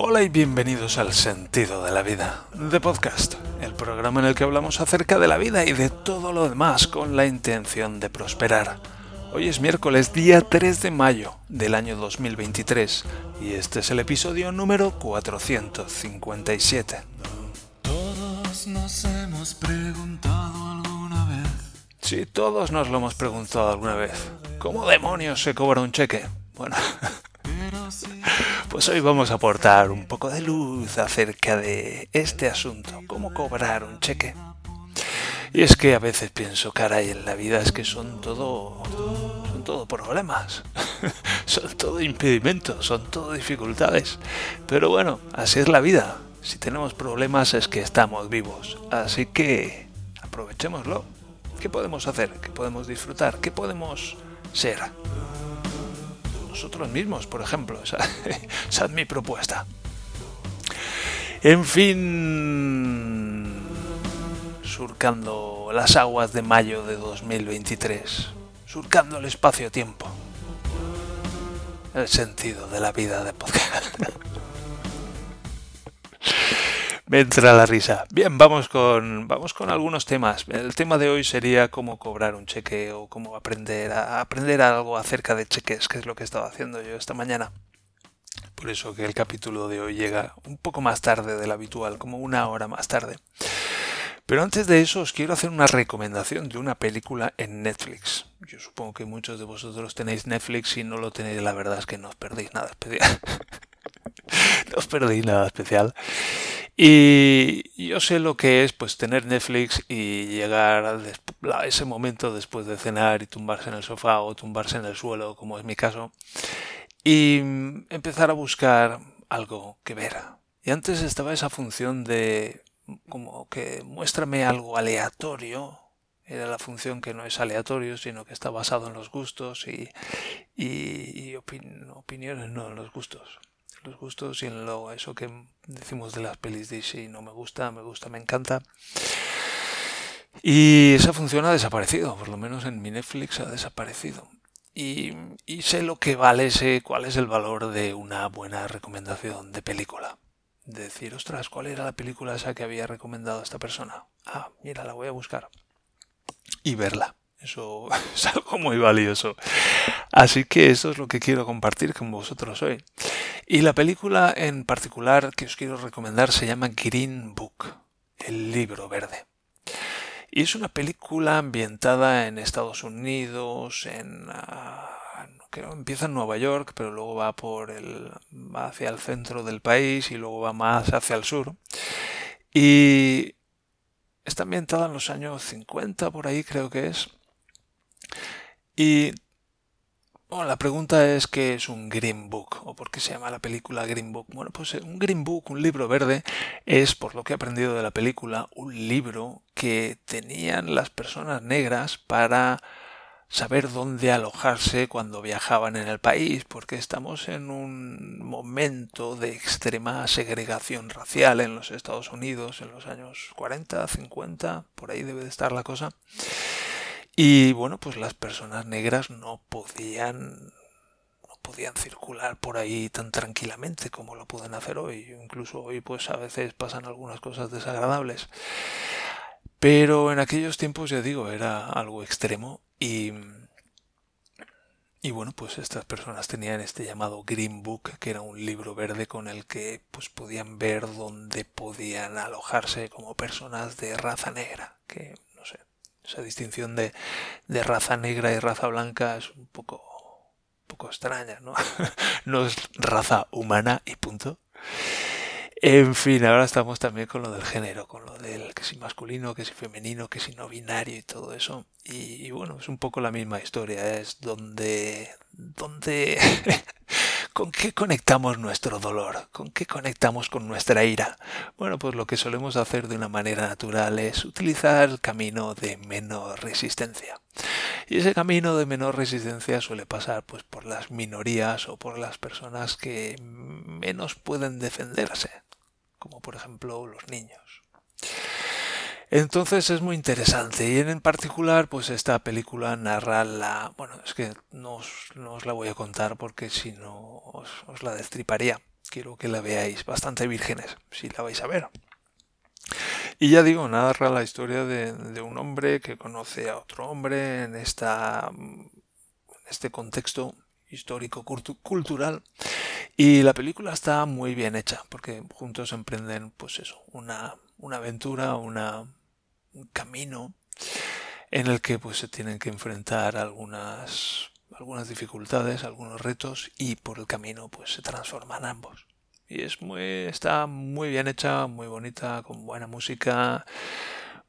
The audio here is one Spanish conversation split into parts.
Hola y bienvenidos al Sentido de la Vida, de Podcast, el programa en el que hablamos acerca de la vida y de todo lo demás con la intención de prosperar. Hoy es miércoles día 3 de mayo del año 2023 y este es el episodio número 457. Todos nos hemos preguntado alguna vez. Sí, todos nos lo hemos preguntado alguna vez. ¿Cómo demonios se cobra un cheque? Bueno, pues hoy vamos a aportar un poco de luz acerca de este asunto, cómo cobrar un cheque. Y es que a veces pienso, caray, en la vida es que son todo. son todo problemas. son todo impedimentos, son todo dificultades. Pero bueno, así es la vida. Si tenemos problemas es que estamos vivos. Así que aprovechémoslo. ¿Qué podemos hacer? ¿Qué podemos disfrutar? ¿Qué podemos ser? Nosotros mismos, por ejemplo. Esa, es mi propuesta. En fin, surcando las aguas de mayo de 2023, surcando el espacio-tiempo, el sentido de la vida de podcast. Me entra la risa. Bien, vamos con, vamos con algunos temas. El tema de hoy sería cómo cobrar un cheque o cómo aprender a aprender algo acerca de cheques, que es lo que estaba haciendo yo esta mañana. Por eso que el capítulo de hoy llega un poco más tarde del habitual, como una hora más tarde. Pero antes de eso os quiero hacer una recomendación de una película en Netflix. Yo supongo que muchos de vosotros tenéis Netflix y no lo tenéis, la verdad es que no os perdéis nada especial. no os perdéis nada especial. Y yo sé lo que es pues tener Netflix y llegar a ese momento después de cenar y tumbarse en el sofá o tumbarse en el suelo, como es mi caso, y empezar a buscar algo que ver. Y antes estaba esa función de como que muéstrame algo aleatorio. Era la función que no es aleatorio, sino que está basado en los gustos y, y, y opin- opiniones, no en los gustos. Los gustos y en lo, eso que decimos de las pelis si no me gusta, me gusta, me encanta. Y esa función ha desaparecido, por lo menos en mi Netflix ha desaparecido. Y, y sé lo que vale, sé cuál es el valor de una buena recomendación de película. De decir, ostras, ¿cuál era la película esa que había recomendado esta persona? Ah, mira, la voy a buscar. Y verla. Eso es algo muy valioso. Así que eso es lo que quiero compartir con vosotros hoy. Y la película en particular que os quiero recomendar se llama Green Book, el libro verde. Y es una película ambientada en Estados Unidos, en ah, creo empieza en Nueva York, pero luego va por el va hacia el centro del país y luego va más hacia el sur. Y está ambientada en los años 50 por ahí creo que es. Y bueno, la pregunta es qué es un Green Book o por qué se llama la película Green Book. Bueno, pues eh, un Green Book, un libro verde, es, por lo que he aprendido de la película, un libro que tenían las personas negras para saber dónde alojarse cuando viajaban en el país, porque estamos en un momento de extrema segregación racial en los Estados Unidos en los años 40, 50, por ahí debe de estar la cosa. Y bueno, pues las personas negras no podían no podían circular por ahí tan tranquilamente como lo pueden hacer hoy. Incluso hoy pues a veces pasan algunas cosas desagradables. Pero en aquellos tiempos, ya digo, era algo extremo y y bueno, pues estas personas tenían este llamado Green Book, que era un libro verde con el que pues podían ver dónde podían alojarse como personas de raza negra, que esa distinción de, de raza negra y raza blanca es un poco, un poco extraña, ¿no? no es raza humana y punto. En fin, ahora estamos también con lo del género, con lo del que si masculino, que si femenino, que si no binario y todo eso. Y, y bueno, es un poco la misma historia, es donde, donde, con qué conectamos nuestro dolor, con qué conectamos con nuestra ira. Bueno, pues lo que solemos hacer de una manera natural es utilizar el camino de menor resistencia. Y ese camino de menor resistencia suele pasar pues por las minorías o por las personas que menos pueden defenderse, como por ejemplo los niños. Entonces es muy interesante y en particular pues esta película narra la... Bueno, es que no os, no os la voy a contar porque si no os, os la destriparía. quiero que la veáis bastante vírgenes, si la vais a ver. Y ya digo, narra la historia de, de un hombre que conoce a otro hombre en, esta, en este contexto histórico cultural y la película está muy bien hecha porque juntos emprenden pues eso una, una aventura una, camino en el que pues se tienen que enfrentar algunas algunas dificultades algunos retos y por el camino pues se transforman ambos y es muy está muy bien hecha muy bonita con buena música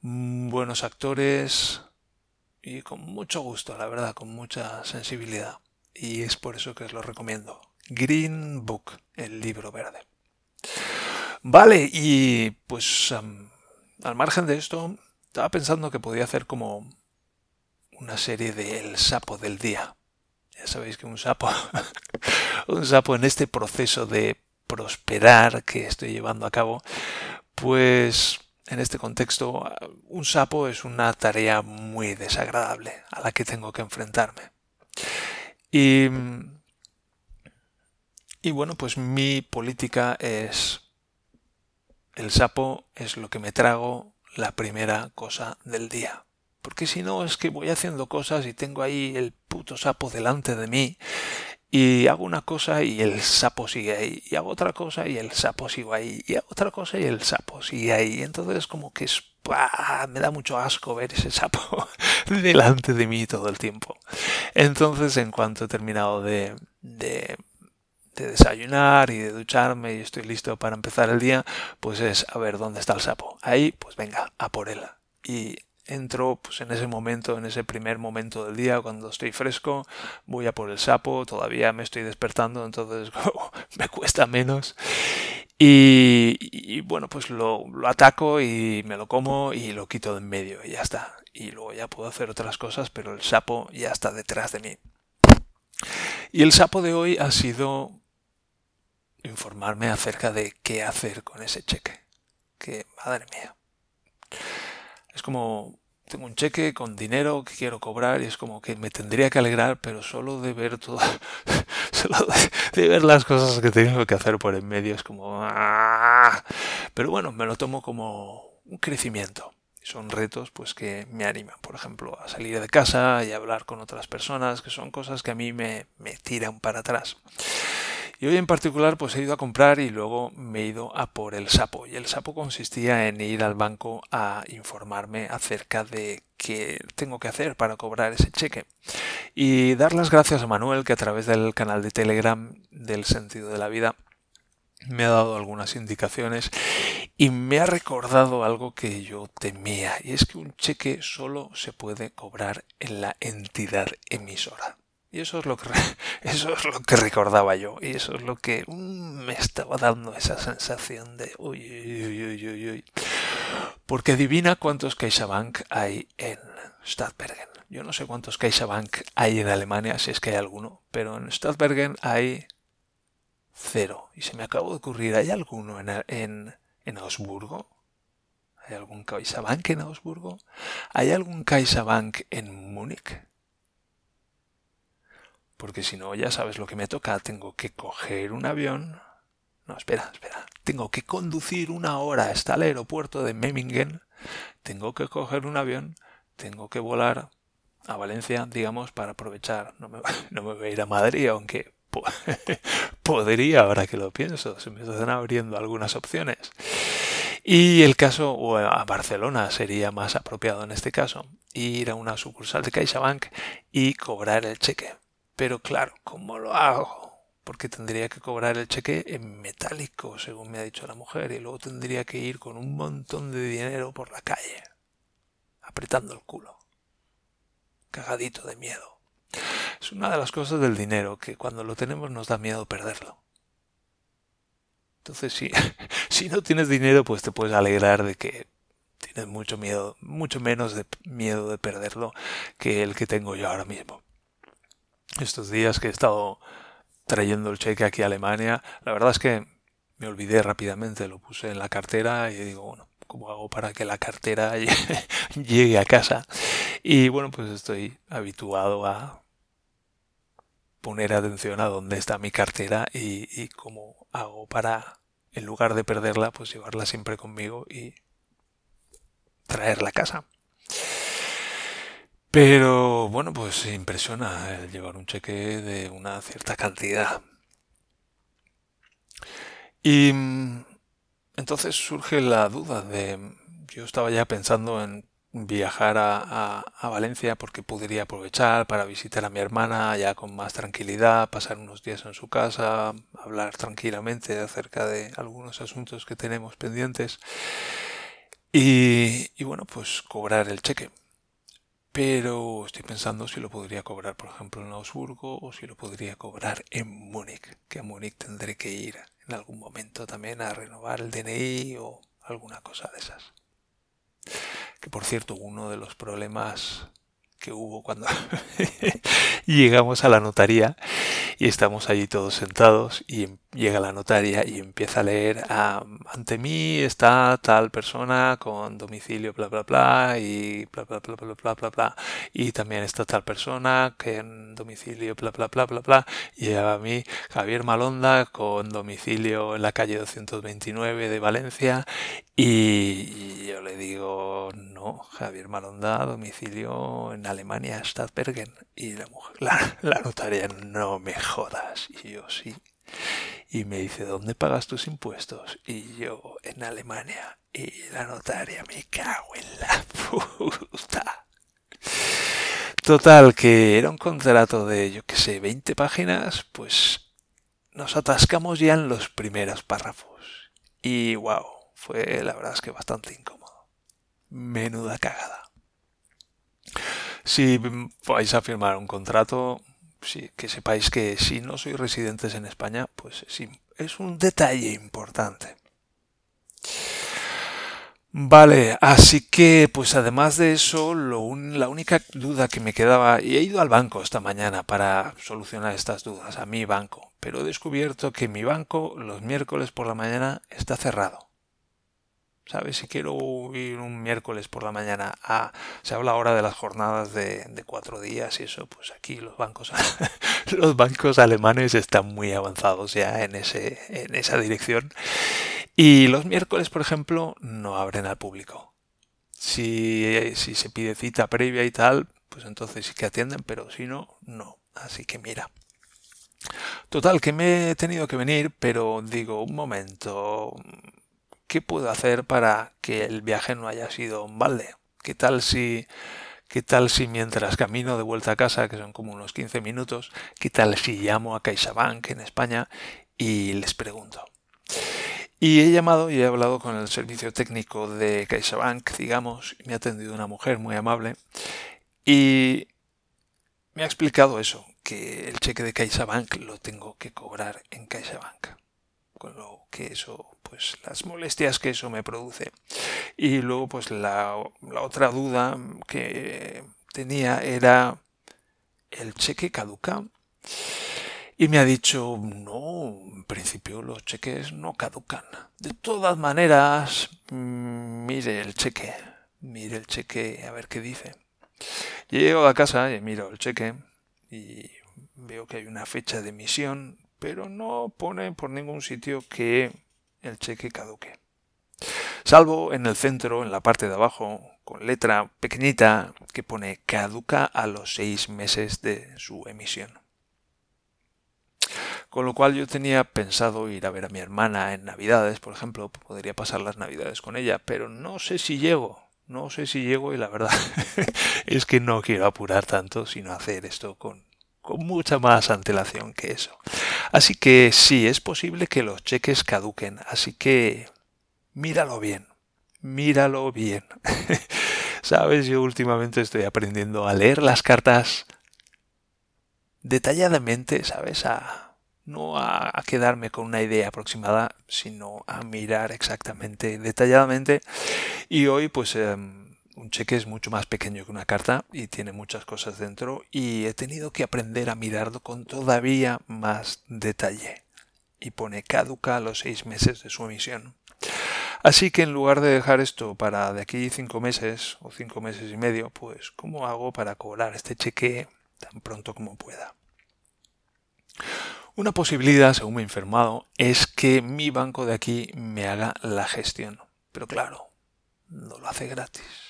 buenos actores y con mucho gusto la verdad con mucha sensibilidad y es por eso que os lo recomiendo. Green Book, el libro verde. Vale, y pues al margen de esto, estaba pensando que podía hacer como una serie de El sapo del día. Ya sabéis que un sapo, un sapo en este proceso de prosperar que estoy llevando a cabo, pues en este contexto, un sapo es una tarea muy desagradable a la que tengo que enfrentarme. Y, y bueno, pues mi política es el sapo es lo que me trago la primera cosa del día. Porque si no es que voy haciendo cosas y tengo ahí el puto sapo delante de mí y hago una cosa y el sapo sigue ahí y hago otra cosa y el sapo sigue ahí y hago otra cosa y el sapo sigue ahí. Entonces como que es me da mucho asco ver ese sapo delante de mí todo el tiempo. Entonces, en cuanto he terminado de, de, desayunar y de ducharme y estoy listo para empezar el día, pues es a ver dónde está el sapo. Ahí, pues venga, a por él. Y entro pues en ese momento, en ese primer momento del día, cuando estoy fresco, voy a por el sapo, todavía me estoy despertando, entonces me cuesta menos. Y, bueno, pues lo, ataco y me lo como y lo quito de en medio y ya está. Y luego ya puedo hacer otras cosas, pero el sapo ya está detrás de mí. Y el sapo de hoy ha sido informarme acerca de qué hacer con ese cheque. Que, madre mía. Es como tengo un cheque con dinero que quiero cobrar y es como que me tendría que alegrar, pero solo de ver todo, solo de, ver las cosas que tengo que hacer por en medio es como... ¡ah! Pero bueno, me lo tomo como un crecimiento. Son retos pues que me animan, por ejemplo, a salir de casa y hablar con otras personas, que son cosas que a mí me, me tiran para atrás. Y hoy en particular pues he ido a comprar y luego me he ido a por el sapo. Y el sapo consistía en ir al banco a informarme acerca de qué tengo que hacer para cobrar ese cheque. Y dar las gracias a Manuel que a través del canal de Telegram del sentido de la vida me ha dado algunas indicaciones y me ha recordado algo que yo temía y es que un cheque solo se puede cobrar en la entidad emisora. Y eso es lo que eso es lo que recordaba yo y eso es lo que mm, me estaba dando esa sensación de uy, uy, uy, uy, uy. Porque adivina cuántos CaixaBank hay en Stadtbergen. Yo no sé cuántos CaixaBank hay en Alemania, si es que hay alguno, pero en Stadtbergen hay cero. Y se me acabó de ocurrir, ¿hay alguno en, en, en Augsburgo? ¿Hay algún CaixaBank en Augsburgo? ¿Hay algún CaixaBank en Múnich? Porque si no ya sabes lo que me toca, tengo que coger un avión. No, espera, espera. Tengo que conducir una hora hasta el aeropuerto de Memmingen. Tengo que coger un avión. Tengo que volar a Valencia, digamos, para aprovechar. No me, voy a ir a Madrid, aunque podría, ahora que lo pienso. Se me están abriendo algunas opciones. Y el caso, o a Barcelona sería más apropiado en este caso, ir a una sucursal de CaixaBank y cobrar el cheque. Pero claro, ¿cómo lo hago? Porque tendría que cobrar el cheque en metálico, según me ha dicho la mujer, y luego tendría que ir con un montón de dinero por la calle, apretando el culo, cagadito de miedo. Es una de las cosas del dinero, que cuando lo tenemos nos da miedo perderlo. Entonces, si, si no tienes dinero, pues te puedes alegrar de que tienes mucho miedo, mucho menos de miedo de perderlo que el que tengo yo ahora mismo estos días que he estado trayendo el cheque aquí a Alemania, la verdad es que me olvidé rápidamente, lo puse en la cartera y digo, bueno, ¿cómo hago para que la cartera llegue a casa? Y bueno, pues estoy habituado a poner atención a dónde está mi cartera y, y como hago para, en lugar de perderla, pues llevarla siempre conmigo y traerla a casa. Pero bueno, pues impresiona el llevar un cheque de una cierta cantidad. Y mm, entonces surge la duda de, yo estaba ya pensando en viajar a, Valencia porque podría aprovechar para visitar a mi hermana ya con más tranquilidad, pasar unos días en su casa, hablar tranquilamente acerca de algunos asuntos que tenemos pendientes y, y bueno, pues cobrar el cheque. Pero estoy pensando si lo podría cobrar, por ejemplo, en Augsburgo o si lo podría cobrar en Múnich, que a Múnich tendré que ir en algún momento también a renovar el DNI o alguna cosa de esas. Que por cierto, uno de los problemas que hubo cuando llegamos a la notaría y estamos allí todos sentados y em, llega la notaria y empieza a leer ah, ante mí está tal persona con domicilio bla bla bla y bla bla bla bla bla bla bla y también está tal persona en domicilio bla bla bla bla bla y a mí Javier Malonda con domicilio en la calle 229 de Valencia y yo le digo no Javier Malonda domicilio en Alemania Stadtbergen y la mujer la notaria no me jodas. Y yo sí. Y me dice, ¿dónde pagas tus impuestos? Y yo, en Alemania. Y la notaria, me cago en la puta. Total, que era un contrato de, yo qué sé, 20 páginas, pues nos atascamos ya en los primeros párrafos. Y wow, fue la verdad es que bastante incómodo. Menuda cagada. Si vais a firmar un contrato, sí, que sepáis que si no sois residentes en España, pues sí, es un detalle importante. Vale, así que pues además de eso, lo la única duda que me quedaba, y he ido al banco esta mañana para solucionar estas dudas, a mi banco, pero he descubierto que mi banco los miércoles por la mañana está cerrado. ¿Sabes? Si quiero ir un miércoles por la mañana a... Se habla ahora de las jornadas de, cuatro días y eso, pues aquí los bancos, los bancos alemanes están muy avanzados ya en, ese, en esa dirección. Y los miércoles, por ejemplo, no abren al público. Si, si se pide cita previa y tal, pues entonces sí que atienden, pero si no, no. Así que mira. Total, que me he tenido que venir, pero digo, un momento, ¿qué puedo hacer para que el viaje no haya sido un balde? ¿Qué tal si ¿Qué tal si mientras camino de vuelta a casa, que son como unos 15 minutos, qué tal si llamo a CaixaBank en España y les pregunto? Y he llamado y he hablado con el servicio técnico de CaixaBank, digamos, y me ha atendido una mujer muy amable y me ha explicado eso, que el cheque de CaixaBank lo tengo que cobrar en CaixaBank con lo que eso, pues las molestias que eso me produce. Y luego, pues la, otra duda que tenía era el cheque caduca. Y me ha dicho, no, en principio los cheques no caducan. De todas maneras, mm, mire el cheque, mire el cheque, a ver qué dice. Llego a casa y miro el cheque y veo que hay una fecha de emisión pero no pone por ningún sitio que el cheque caduque. Salvo en el centro, en la parte de abajo, con letra pequeñita que pone caduca a los seis meses de su emisión. Con lo cual yo tenía pensado ir a ver a mi hermana en Navidades, por ejemplo, podría pasar las Navidades con ella, pero no sé si llego, no sé si llego y la verdad es que no quiero apurar tanto, sino hacer esto con con mucha más antelación que eso. Así que sí, es posible que los cheques caduquen, así que míralo bien, míralo bien. Sabes, yo últimamente estoy aprendiendo a leer las cartas detalladamente, ¿sabes? A, no a, quedarme con una idea aproximada, sino a mirar exactamente, detalladamente. Y hoy, pues... Em, un cheque es mucho más pequeño que una carta y tiene muchas cosas dentro y he tenido que aprender a mirarlo con todavía más detalle. Y pone caduca a los seis meses de su emisión. Así que en lugar de dejar esto para de aquí cinco meses o cinco meses y medio, pues ¿cómo hago para cobrar este cheque tan pronto como pueda? Una posibilidad, según me he informado, es que mi banco de aquí me haga la gestión. Pero claro, no lo hace gratis.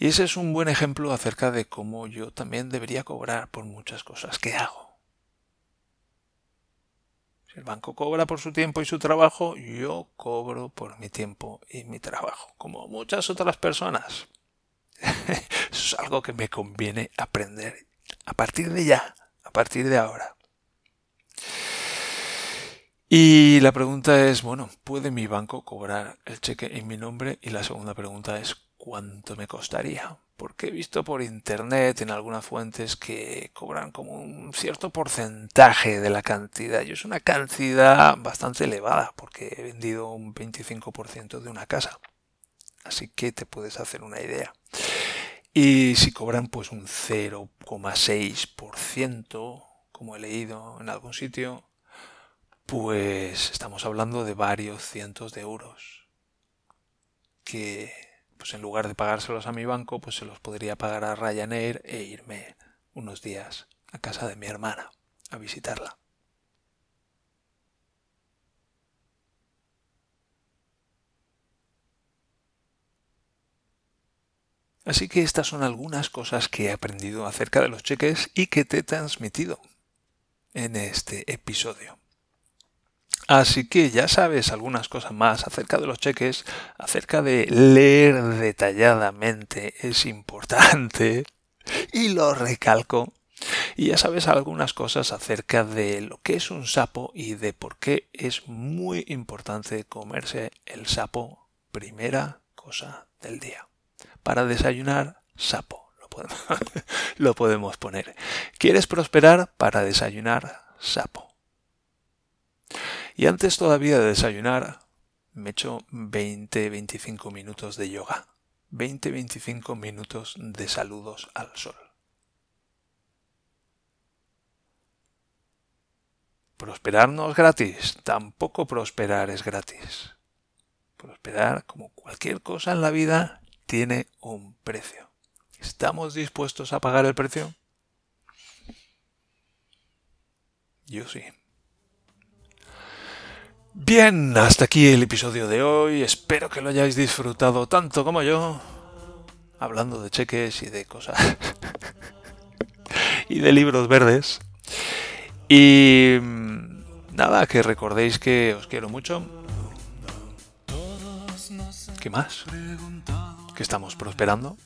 Y ese es un buen ejemplo acerca de cómo yo también debería cobrar por muchas cosas que hago. Si el banco cobra por su tiempo y su trabajo, yo cobro por mi tiempo y mi trabajo, como muchas otras personas. Eso es algo que me conviene aprender a partir de ya, a partir de ahora. Y la pregunta es, bueno, ¿puede mi banco cobrar el cheque en mi nombre? Y la segunda pregunta es, cuánto me costaría. Porque he visto por internet en algunas fuentes que cobran como un cierto porcentaje de la cantidad. Y es una cantidad bastante elevada porque he vendido un 25% de una casa. Así que te puedes hacer una idea. Y si cobran pues un 0,6%, como he leído en algún sitio, pues estamos hablando de varios cientos de euros que pues en lugar de pagárselos a mi banco, pues se los podría pagar a Ryanair e irme unos días a casa de mi hermana a visitarla. Así que estas son algunas cosas que he aprendido acerca de los cheques y que te he transmitido en este episodio. Así que ya sabes algunas cosas más acerca de los cheques, acerca de leer detalladamente es importante y lo recalco. Y ya sabes algunas cosas acerca de lo que es un sapo y de por qué es muy importante comerse el sapo primera cosa del día. Para desayunar, sapo. Lo podemos, lo podemos poner. ¿Quieres prosperar? Para desayunar, sapo. Y antes todavía de desayunar, me echo 20-25 minutos de yoga. 20-25 minutos de saludos al sol. Prosperar no es gratis, tampoco prosperar es gratis. Prosperar, como cualquier cosa en la vida, tiene un precio. ¿Estamos dispuestos a pagar el precio? Yo sí. Bien, hasta aquí el episodio de hoy. Espero que lo hayáis disfrutado tanto como yo. Hablando de cheques y de cosas. y de libros verdes. Y mm, nada, que recordéis que os quiero mucho. ¿Qué más? Que estamos prosperando.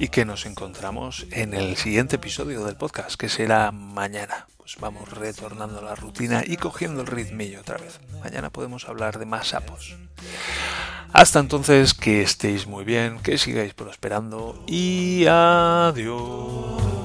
Y que nos encontramos en el siguiente episodio del podcast, que será mañana. Pues vamos retornando a la rutina y cogiendo el ritmillo otra vez. Mañana podemos hablar de más sapos. Hasta entonces, que estéis muy bien, que sigáis prosperando y adiós.